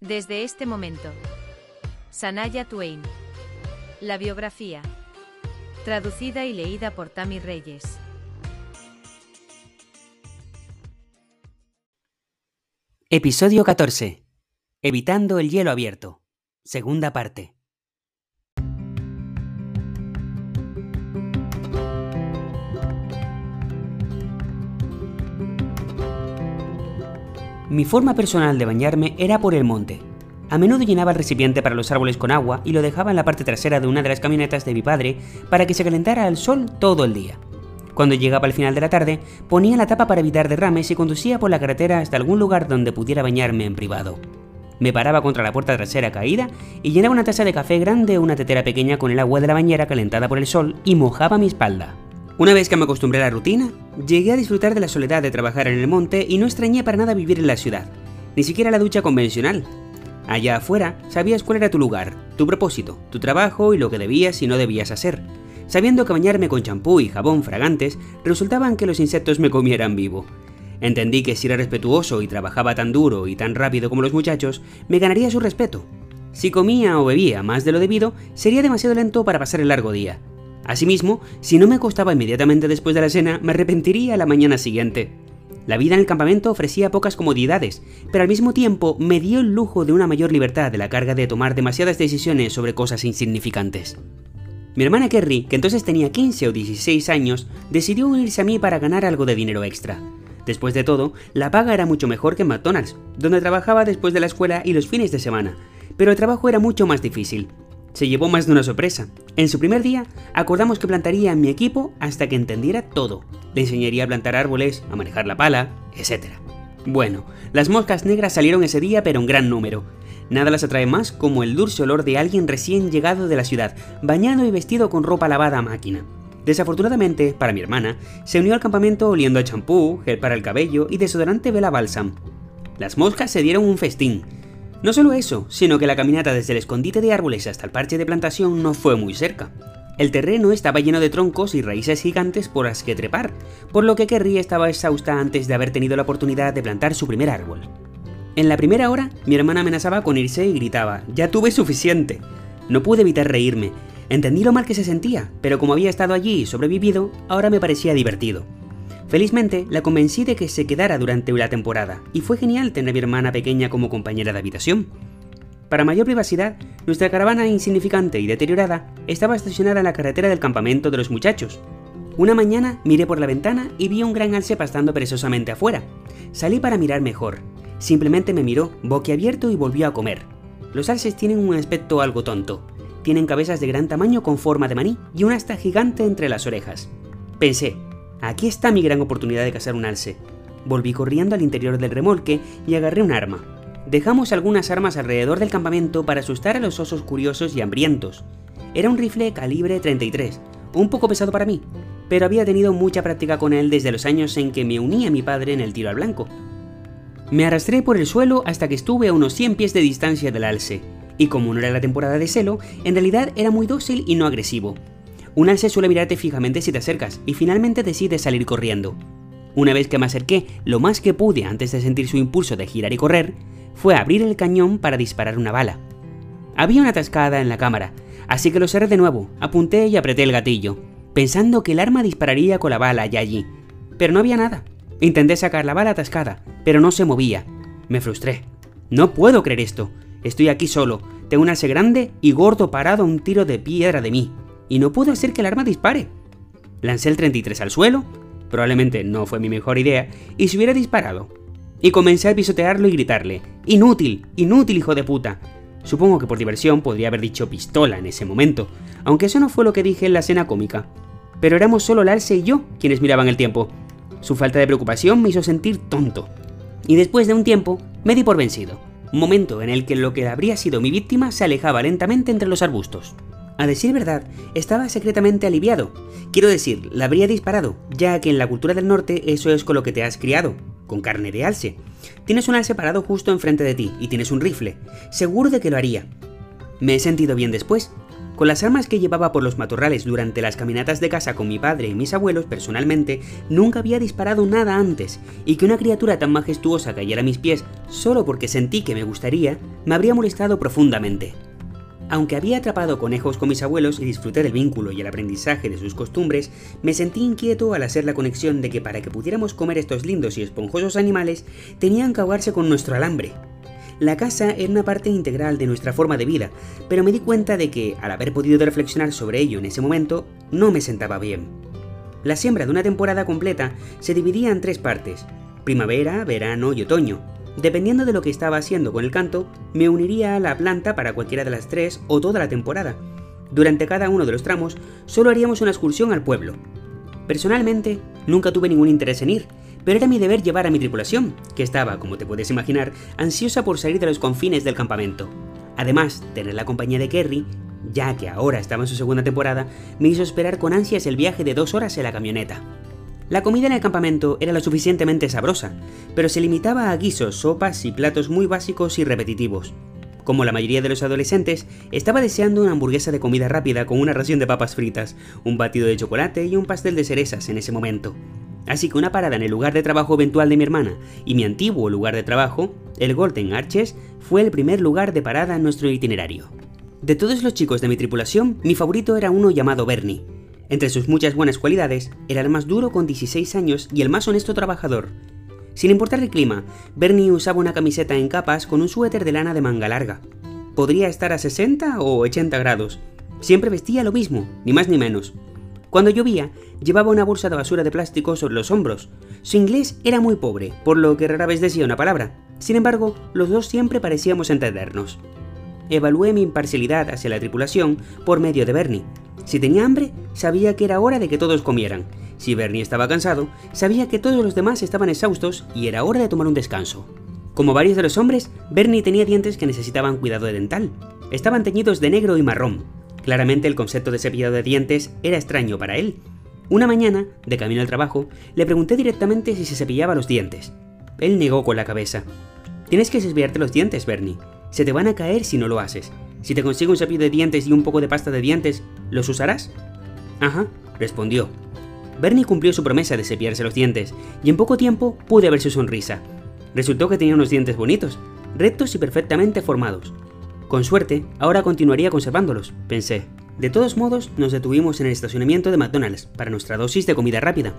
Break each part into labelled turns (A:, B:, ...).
A: Desde este momento. Sanaya Twain. La biografía. Traducida y leída por Tami Reyes.
B: Episodio 14. Evitando el hielo abierto. Segunda parte. Mi forma personal de bañarme era por el monte. A menudo llenaba el recipiente para los árboles con agua y lo dejaba en la parte trasera de una de las camionetas de mi padre para que se calentara al sol todo el día. Cuando llegaba al final de la tarde, ponía la tapa para evitar derrames y conducía por la carretera hasta algún lugar donde pudiera bañarme en privado. Me paraba contra la puerta trasera caída y llenaba una taza de café grande o una tetera pequeña con el agua de la bañera calentada por el sol y mojaba mi espalda. Una vez que me acostumbré a la rutina, llegué a disfrutar de la soledad de trabajar en el monte y no extrañé para nada vivir en la ciudad, ni siquiera la ducha convencional. Allá afuera sabías cuál era tu lugar, tu propósito, tu trabajo y lo que debías y no debías hacer, sabiendo que bañarme con champú y jabón fragantes resultaban que los insectos me comieran vivo. Entendí que si era respetuoso y trabajaba tan duro y tan rápido como los muchachos, me ganaría su respeto. Si comía o bebía más de lo debido, sería demasiado lento para pasar el largo día, Asimismo, si no me acostaba inmediatamente después de la cena, me arrepentiría la mañana siguiente. La vida en el campamento ofrecía pocas comodidades, pero al mismo tiempo me dio el lujo de una mayor libertad de la carga de tomar demasiadas decisiones sobre cosas insignificantes. Mi hermana Kerry, que entonces tenía 15 o 16 años, decidió unirse a mí para ganar algo de dinero extra. Después de todo, la paga era mucho mejor que en McDonald's, donde trabajaba después de la escuela y los fines de semana, pero el trabajo era mucho más difícil, se llevó más de una sorpresa. En su primer día, acordamos que plantaría en mi equipo hasta que entendiera todo. Le enseñaría a plantar árboles, a manejar la pala, etc. Bueno, las moscas negras salieron ese día pero en gran número. Nada las atrae más como el dulce olor de alguien recién llegado de la ciudad, bañado y vestido con ropa lavada a máquina. Desafortunadamente, para mi hermana, se unió al campamento oliendo a champú, gel para el cabello y desodorante Vela Balsam. Las moscas se dieron un festín, no solo eso, sino que la caminata desde el escondite de árboles hasta el parche de plantación no fue muy cerca. El terreno estaba lleno de troncos y raíces gigantes por las que trepar, por lo que Kerry estaba exhausta antes de haber tenido la oportunidad de plantar su primer árbol. En la primera hora, mi hermana amenazaba con irse y gritaba, ya tuve suficiente. No pude evitar reírme. Entendí lo mal que se sentía, pero como había estado allí y sobrevivido, ahora me parecía divertido. Felizmente, la convencí de que se quedara durante la temporada, y fue genial tener a mi hermana pequeña como compañera de habitación. Para mayor privacidad, nuestra caravana insignificante y deteriorada estaba estacionada en la carretera del campamento de los muchachos. Una mañana miré por la ventana y vi un gran alce pastando perezosamente afuera. Salí para mirar mejor. Simplemente me miró, boquiabierto y volvió a comer. Los alces tienen un aspecto algo tonto. Tienen cabezas de gran tamaño con forma de maní y una asta gigante entre las orejas. Pensé, Aquí está mi gran oportunidad de cazar un alce. Volví corriendo al interior del remolque y agarré un arma. Dejamos algunas armas alrededor del campamento para asustar a los osos curiosos y hambrientos. Era un rifle calibre 33, un poco pesado para mí, pero había tenido mucha práctica con él desde los años en que me uní a mi padre en el tiro al blanco. Me arrastré por el suelo hasta que estuve a unos 100 pies de distancia del alce, y como no era la temporada de celo, en realidad era muy dócil y no agresivo, un alce suele mirarte fijamente si te acercas y finalmente decide salir corriendo. Una vez que me acerqué lo más que pude antes de sentir su impulso de girar y correr, fue abrir el cañón para disparar una bala. Había una atascada en la cámara, así que lo cerré de nuevo, apunté y apreté el gatillo, pensando que el arma dispararía con la bala ya allí. Pero no había nada. Intenté sacar la bala atascada, pero no se movía. Me frustré. No puedo creer esto. Estoy aquí solo, tengo un alce grande y gordo parado a un tiro de piedra de mí y no puedo hacer que el arma dispare. Lancé el 33 al suelo, probablemente no fue mi mejor idea, y se hubiera disparado. Y comencé a pisotearlo y gritarle, ¡Inútil! ¡Inútil, hijo de puta! Supongo que por diversión podría haber dicho pistola en ese momento, aunque eso no fue lo que dije en la escena cómica. Pero éramos solo Larse y yo quienes miraban el tiempo. Su falta de preocupación me hizo sentir tonto. Y después de un tiempo, me di por vencido. Momento en el que lo que habría sido mi víctima se alejaba lentamente entre los arbustos. A decir verdad, estaba secretamente aliviado. Quiero decir, la habría disparado, ya que en la cultura del norte eso es con lo que te has criado, con carne de alce. Tienes un alce parado justo enfrente de ti y tienes un rifle. Seguro de que lo haría. Me he sentido bien después. Con las armas que llevaba por los matorrales durante las caminatas de casa con mi padre y mis abuelos personalmente, nunca había disparado nada antes, y que una criatura tan majestuosa cayera a mis pies solo porque sentí que me gustaría, me habría molestado profundamente. Aunque había atrapado conejos con mis abuelos y disfruté del vínculo y el aprendizaje de sus costumbres, me sentí inquieto al hacer la conexión de que para que pudiéramos comer estos lindos y esponjosos animales, tenían que ahogarse con nuestro alambre. La casa era una parte integral de nuestra forma de vida, pero me di cuenta de que, al haber podido reflexionar sobre ello en ese momento, no me sentaba bien. La siembra de una temporada completa se dividía en tres partes, primavera, verano y otoño, Dependiendo de lo que estaba haciendo con el canto, me uniría a la planta para cualquiera de las tres o toda la temporada. Durante cada uno de los tramos, solo haríamos una excursión al pueblo. Personalmente, nunca tuve ningún interés en ir, pero era mi deber llevar a mi tripulación, que estaba, como te puedes imaginar, ansiosa por salir de los confines del campamento. Además, tener la compañía de Kerry, ya que ahora estaba en su segunda temporada, me hizo esperar con ansias el viaje de dos horas en la camioneta. La comida en el campamento era lo suficientemente sabrosa, pero se limitaba a guisos, sopas y platos muy básicos y repetitivos. Como la mayoría de los adolescentes, estaba deseando una hamburguesa de comida rápida con una ración de papas fritas, un batido de chocolate y un pastel de cerezas en ese momento. Así que una parada en el lugar de trabajo eventual de mi hermana y mi antiguo lugar de trabajo, el Golden Arches, fue el primer lugar de parada en nuestro itinerario. De todos los chicos de mi tripulación, mi favorito era uno llamado Bernie, entre sus muchas buenas cualidades, era el más duro con 16 años y el más honesto trabajador. Sin importar el clima, Bernie usaba una camiseta en capas con un suéter de lana de manga larga. Podría estar a 60 o 80 grados. Siempre vestía lo mismo, ni más ni menos. Cuando llovía, llevaba una bolsa de basura de plástico sobre los hombros. Su inglés era muy pobre, por lo que rara vez decía una palabra. Sin embargo, los dos siempre parecíamos entendernos. Evalué mi imparcialidad hacia la tripulación por medio de Bernie, si tenía hambre, sabía que era hora de que todos comieran. Si Bernie estaba cansado, sabía que todos los demás estaban exhaustos y era hora de tomar un descanso. Como varios de los hombres, Bernie tenía dientes que necesitaban cuidado dental. Estaban teñidos de negro y marrón. Claramente el concepto de cepillado de dientes era extraño para él. Una mañana, de camino al trabajo, le pregunté directamente si se cepillaba los dientes. Él negó con la cabeza. Tienes que cepillarte los dientes, Bernie. Se te van a caer si no lo haces. Si te consigo un cepillo de dientes y un poco de pasta de dientes, ¿los usarás? Ajá, respondió. Bernie cumplió su promesa de cepillarse los dientes, y en poco tiempo pude ver su sonrisa. Resultó que tenía unos dientes bonitos, rectos y perfectamente formados. Con suerte, ahora continuaría conservándolos, pensé. De todos modos, nos detuvimos en el estacionamiento de McDonald's para nuestra dosis de comida rápida.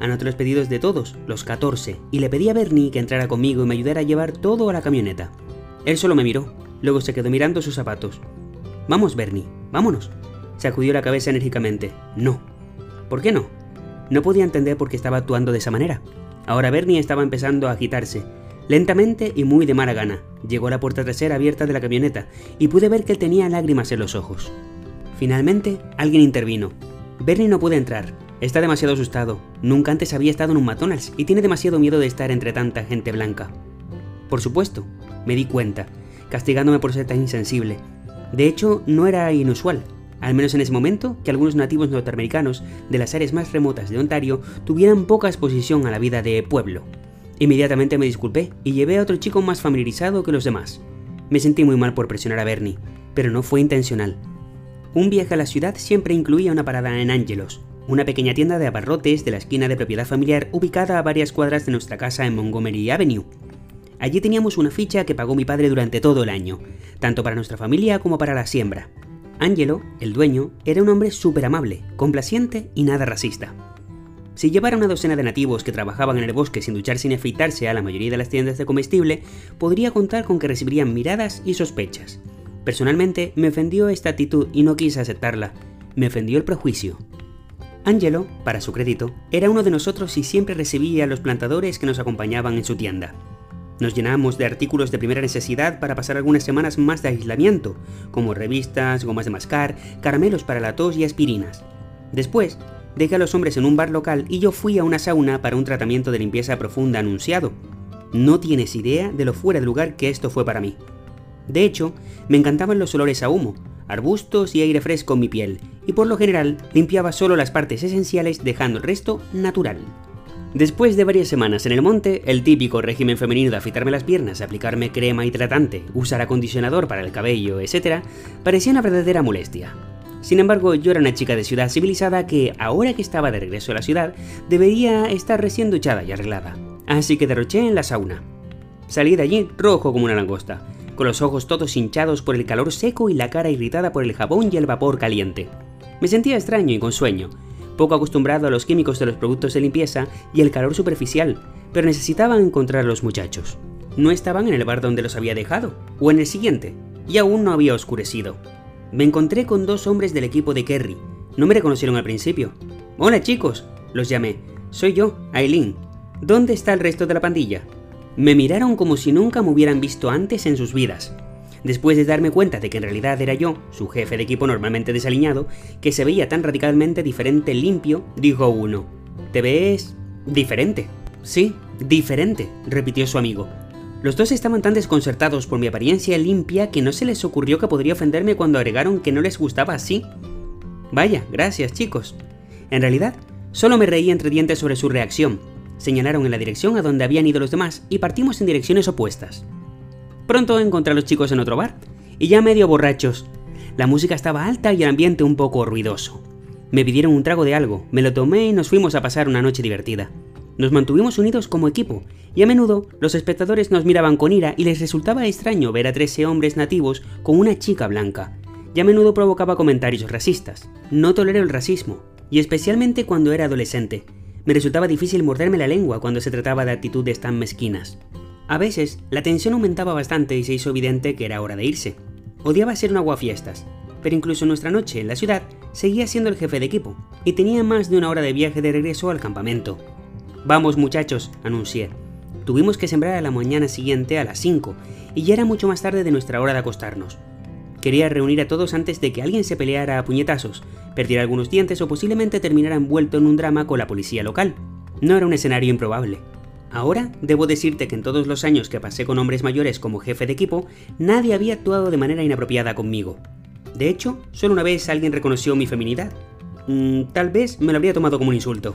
B: Anoté los pedidos de todos, los 14, y le pedí a Bernie que entrara conmigo y me ayudara a llevar todo a la camioneta. Él solo me miró, Luego se quedó mirando sus zapatos. Vamos, Bernie, vámonos. Sacudió la cabeza enérgicamente. No. ¿Por qué no? No podía entender por qué estaba actuando de esa manera. Ahora Bernie estaba empezando a agitarse. Lentamente y muy de mala gana, llegó a la puerta trasera abierta de la camioneta y pude ver que tenía lágrimas en los ojos. Finalmente, alguien intervino. Bernie no puede entrar. Está demasiado asustado. Nunca antes había estado en un McDonald's y tiene demasiado miedo de estar entre tanta gente blanca. Por supuesto, me di cuenta castigándome por ser tan insensible. De hecho, no era inusual, al menos en ese momento, que algunos nativos norteamericanos de las áreas más remotas de Ontario tuvieran poca exposición a la vida de pueblo. Inmediatamente me disculpé y llevé a otro chico más familiarizado que los demás. Me sentí muy mal por presionar a Bernie, pero no fue intencional. Un viaje a la ciudad siempre incluía una parada en Angelos, una pequeña tienda de abarrotes de la esquina de propiedad familiar ubicada a varias cuadras de nuestra casa en Montgomery Avenue. Allí teníamos una ficha que pagó mi padre durante todo el año, tanto para nuestra familia como para la siembra. Angelo, el dueño, era un hombre súper amable, complaciente y nada racista. Si llevara una docena de nativos que trabajaban en el bosque sin ducharse ni afeitarse a la mayoría de las tiendas de comestible, podría contar con que recibirían miradas y sospechas. Personalmente, me ofendió esta actitud y no quise aceptarla. Me ofendió el prejuicio. Angelo, para su crédito, era uno de nosotros y siempre recibía a los plantadores que nos acompañaban en su tienda. Nos llenamos de artículos de primera necesidad para pasar algunas semanas más de aislamiento, como revistas, gomas de mascar, caramelos para la tos y aspirinas. Después, dejé a los hombres en un bar local y yo fui a una sauna para un tratamiento de limpieza profunda anunciado. No tienes idea de lo fuera de lugar que esto fue para mí. De hecho, me encantaban los olores a humo, arbustos y aire fresco en mi piel, y por lo general limpiaba solo las partes esenciales dejando el resto natural. Después de varias semanas en el monte, el típico régimen femenino de afeitarme las piernas, aplicarme crema hidratante, usar acondicionador para el cabello, etc., parecía una verdadera molestia. Sin embargo, yo era una chica de ciudad civilizada que, ahora que estaba de regreso a la ciudad, debería estar recién duchada y arreglada. Así que derroché en la sauna. Salí de allí rojo como una langosta, con los ojos todos hinchados por el calor seco y la cara irritada por el jabón y el vapor caliente. Me sentía extraño y con sueño, poco acostumbrado a los químicos de los productos de limpieza y el calor superficial, pero necesitaba encontrar a los muchachos. No estaban en el bar donde los había dejado, o en el siguiente, y aún no había oscurecido. Me encontré con dos hombres del equipo de Kerry. No me reconocieron al principio. Hola chicos, los llamé. Soy yo, Aileen. ¿Dónde está el resto de la pandilla? Me miraron como si nunca me hubieran visto antes en sus vidas. Después de darme cuenta de que en realidad era yo, su jefe de equipo normalmente desaliñado, que se veía tan radicalmente diferente limpio, dijo uno, ¿te ves diferente? Sí, diferente, repitió su amigo. Los dos estaban tan desconcertados por mi apariencia limpia que no se les ocurrió que podría ofenderme cuando agregaron que no les gustaba así. Vaya, gracias chicos. En realidad, solo me reí entre dientes sobre su reacción. Señalaron en la dirección a donde habían ido los demás y partimos en direcciones opuestas. Pronto encontré a los chicos en otro bar, y ya medio borrachos. La música estaba alta y el ambiente un poco ruidoso. Me pidieron un trago de algo, me lo tomé y nos fuimos a pasar una noche divertida. Nos mantuvimos unidos como equipo, y a menudo los espectadores nos miraban con ira y les resultaba extraño ver a 13 hombres nativos con una chica blanca, y a menudo provocaba comentarios racistas. No tolero el racismo, y especialmente cuando era adolescente. Me resultaba difícil morderme la lengua cuando se trataba de actitudes tan mezquinas. A veces, la tensión aumentaba bastante y se hizo evidente que era hora de irse. Odiaba ser un aguafiestas, pero incluso nuestra noche en la ciudad seguía siendo el jefe de equipo, y tenía más de una hora de viaje de regreso al campamento. Vamos muchachos, anuncié. Tuvimos que sembrar a la mañana siguiente a las 5, y ya era mucho más tarde de nuestra hora de acostarnos. Quería reunir a todos antes de que alguien se peleara a puñetazos, perdiera algunos dientes o posiblemente terminara envuelto en un drama con la policía local. No era un escenario improbable. Ahora, debo decirte que en todos los años que pasé con hombres mayores como jefe de equipo, nadie había actuado de manera inapropiada conmigo. De hecho, solo una vez alguien reconoció mi feminidad. Mm, tal vez me lo habría tomado como un insulto.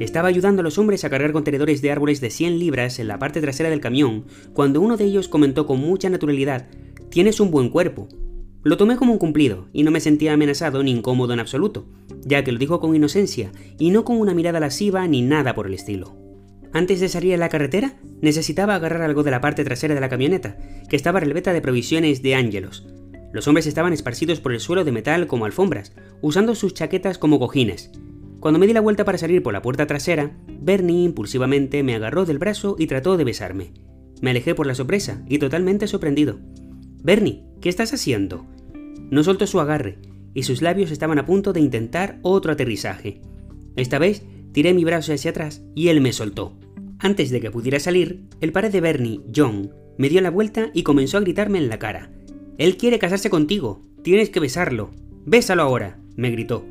B: Estaba ayudando a los hombres a cargar contenedores de árboles de 100 libras en la parte trasera del camión cuando uno de ellos comentó con mucha naturalidad, Tienes un buen cuerpo. Lo tomé como un cumplido y no me sentía amenazado ni incómodo en absoluto, ya que lo dijo con inocencia y no con una mirada lasciva ni nada por el estilo. Antes de salir a la carretera, necesitaba agarrar algo de la parte trasera de la camioneta, que estaba repleta de provisiones de ángelos. Los hombres estaban esparcidos por el suelo de metal como alfombras, usando sus chaquetas como cojines, cuando me di la vuelta para salir por la puerta trasera, Bernie impulsivamente me agarró del brazo y trató de besarme. Me alejé por la sorpresa y totalmente sorprendido. Bernie, ¿qué estás haciendo? No soltó su agarre, y sus labios estaban a punto de intentar otro aterrizaje. Esta vez tiré mi brazo hacia atrás y él me soltó. Antes de que pudiera salir, el padre de Bernie, John, me dio la vuelta y comenzó a gritarme en la cara. Él quiere casarse contigo, tienes que besarlo. Bésalo ahora, me gritó.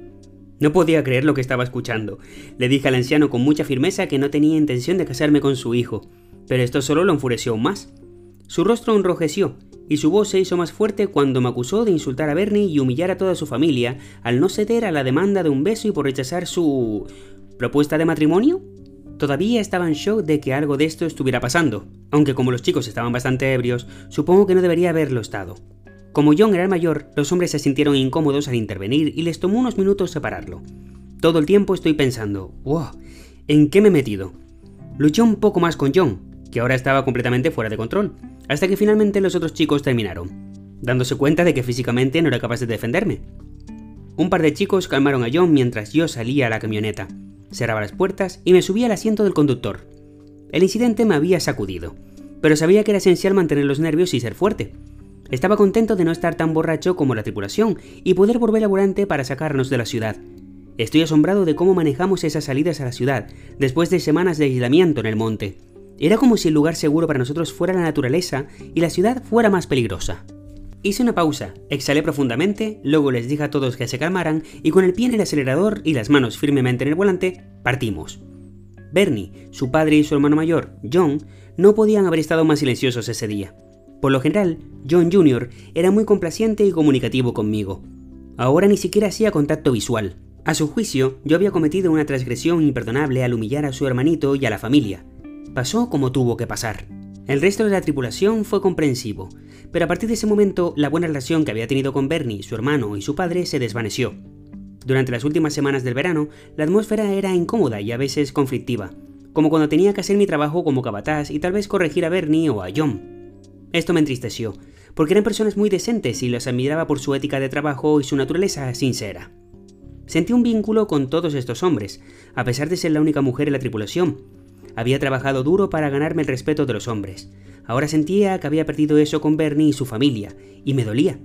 B: No podía creer lo que estaba escuchando. Le dije al anciano con mucha firmeza que no tenía intención de casarme con su hijo, pero esto solo lo enfureció aún más. Su rostro enrojeció y su voz se hizo más fuerte cuando me acusó de insultar a Bernie y humillar a toda su familia al no ceder a la demanda de un beso y por rechazar su... propuesta de matrimonio. Todavía estaba en shock de que algo de esto estuviera pasando, aunque como los chicos estaban bastante ebrios, supongo que no debería haberlo estado. Como John era el mayor, los hombres se sintieron incómodos al intervenir y les tomó unos minutos separarlo. Todo el tiempo estoy pensando, wow, ¿en qué me he metido? Luché un poco más con John, que ahora estaba completamente fuera de control, hasta que finalmente los otros chicos terminaron, dándose cuenta de que físicamente no era capaz de defenderme. Un par de chicos calmaron a John mientras yo salía a la camioneta, cerraba las puertas y me subía al asiento del conductor. El incidente me había sacudido, pero sabía que era esencial mantener los nervios y ser fuerte, estaba contento de no estar tan borracho como la tripulación y poder volver a volante para sacarnos de la ciudad. Estoy asombrado de cómo manejamos esas salidas a la ciudad, después de semanas de aislamiento en el monte. Era como si el lugar seguro para nosotros fuera la naturaleza y la ciudad fuera más peligrosa. Hice una pausa, exhalé profundamente, luego les dije a todos que se calmaran y con el pie en el acelerador y las manos firmemente en el volante, partimos. Bernie, su padre y su hermano mayor, John, no podían haber estado más silenciosos ese día. Por lo general, John Jr. era muy complaciente y comunicativo conmigo. Ahora ni siquiera hacía contacto visual, A su juicio, yo había cometido una transgresión imperdonable al humillar a su hermanito y a la familia. Pasó como tuvo que pasar. El resto de la tripulación fue comprensivo, pero a partir de ese momento la buena relación que había tenido con Bernie, su hermano y su padre se desvaneció. Durante las últimas semanas del verano, la atmósfera era incómoda y a veces conflictiva, como cuando tenía que hacer mi trabajo como capataz y tal vez corregir a Bernie o a John. Esto me entristeció, porque eran personas muy decentes y los admiraba por su ética de trabajo y su naturaleza sincera. Sentí un vínculo con todos estos hombres, a pesar de ser la única mujer en la tripulación, había trabajado duro para ganarme el respeto de los hombres. Ahora sentía que había perdido eso con Bernie y su familia, y me dolía.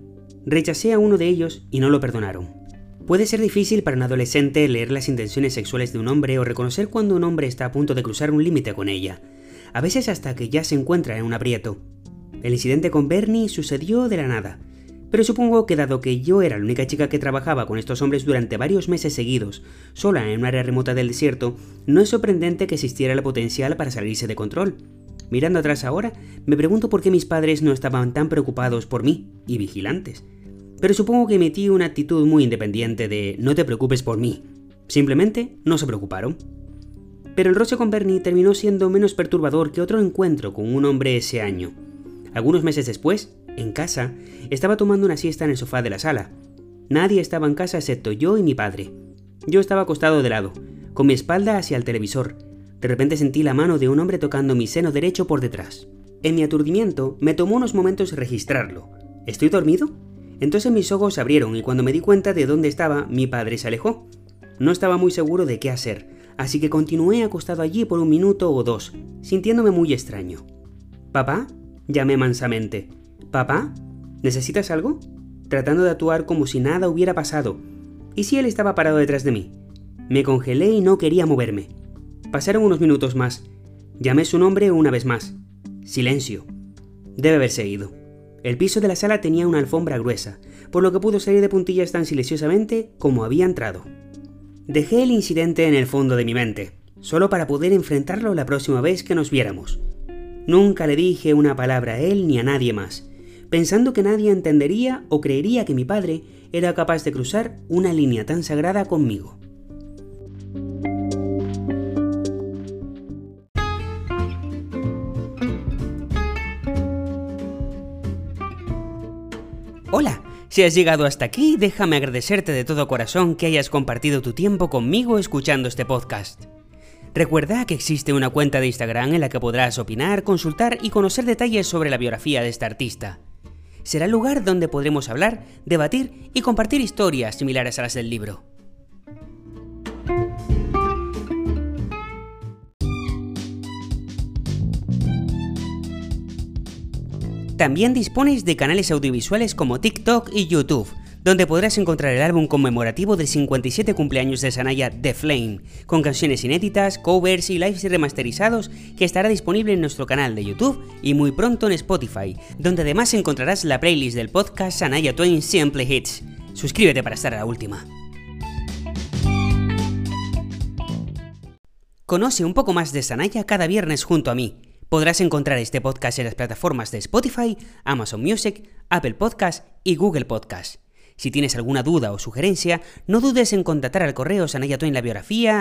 B: Rechacé a uno de ellos y no lo perdonaron. Puede ser difícil para un adolescente leer las intenciones sexuales de un hombre o reconocer cuando un hombre está a punto de cruzar un límite con ella, a veces hasta que ya se encuentra en un aprieto. El incidente con Bernie sucedió de la nada, pero supongo que dado que yo era la única chica que trabajaba con estos hombres durante varios meses seguidos, sola en un área remota del desierto, no es sorprendente que existiera el potencial para salirse de control. Mirando atrás ahora, me pregunto por qué mis padres no estaban tan preocupados por mí y vigilantes. Pero supongo que metí una actitud muy independiente de no te preocupes por mí. Simplemente no se preocuparon. Pero el roce con Bernie terminó siendo menos perturbador que otro encuentro con un hombre ese año. Algunos meses después, en casa, estaba tomando una siesta en el sofá de la sala. Nadie estaba en casa excepto yo y mi padre. Yo estaba acostado de lado, con mi espalda hacia el televisor. De repente sentí la mano de un hombre tocando mi seno derecho por detrás. En mi aturdimiento, me tomó unos momentos registrarlo. ¿Estoy dormido? Entonces mis ojos se abrieron y cuando me di cuenta de dónde estaba, mi padre se alejó. No estaba muy seguro de qué hacer, así que continué acostado allí por un minuto o dos, sintiéndome muy extraño. ¿Papá? llamé mansamente. ¿Papá? ¿Necesitas algo? Tratando de actuar como si nada hubiera pasado. ¿Y si él estaba parado detrás de mí? Me congelé y no quería moverme. Pasaron unos minutos más. Llamé su nombre una vez más. Silencio. Debe haberse ido. El piso de la sala tenía una alfombra gruesa, por lo que pudo salir de puntillas tan silenciosamente como había entrado. Dejé el incidente en el fondo de mi mente, solo para poder enfrentarlo la próxima vez que nos viéramos. Nunca le dije una palabra a él ni a nadie más, pensando que nadie entendería o creería que mi padre era capaz de cruzar una línea tan sagrada conmigo. Hola, si has llegado hasta aquí, déjame agradecerte de todo corazón que hayas compartido tu tiempo conmigo escuchando este podcast. Recuerda que existe una cuenta de Instagram en la que podrás opinar, consultar y conocer detalles sobre la biografía de este artista será el lugar donde podremos hablar, debatir y compartir historias similares a las del libro. También dispones de canales audiovisuales como TikTok y YouTube, donde podrás encontrar el álbum conmemorativo del 57 cumpleaños de Sanaya The Flame, con canciones inéditas, covers y lives remasterizados que estará disponible en nuestro canal de YouTube y muy pronto en Spotify, donde además encontrarás la playlist del podcast Sanaya Twain Simple Hits. Suscríbete para estar a la última. Conoce un poco más de Sanaya cada viernes junto a mí. Podrás encontrar este podcast en las plataformas de Spotify, Amazon Music, Apple Podcast y Google Podcast. Si tienes alguna duda o sugerencia, no dudes en contactar al correo sanayatwain la biografía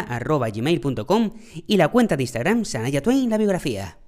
B: y la cuenta de Instagram sanayatwain la biografía.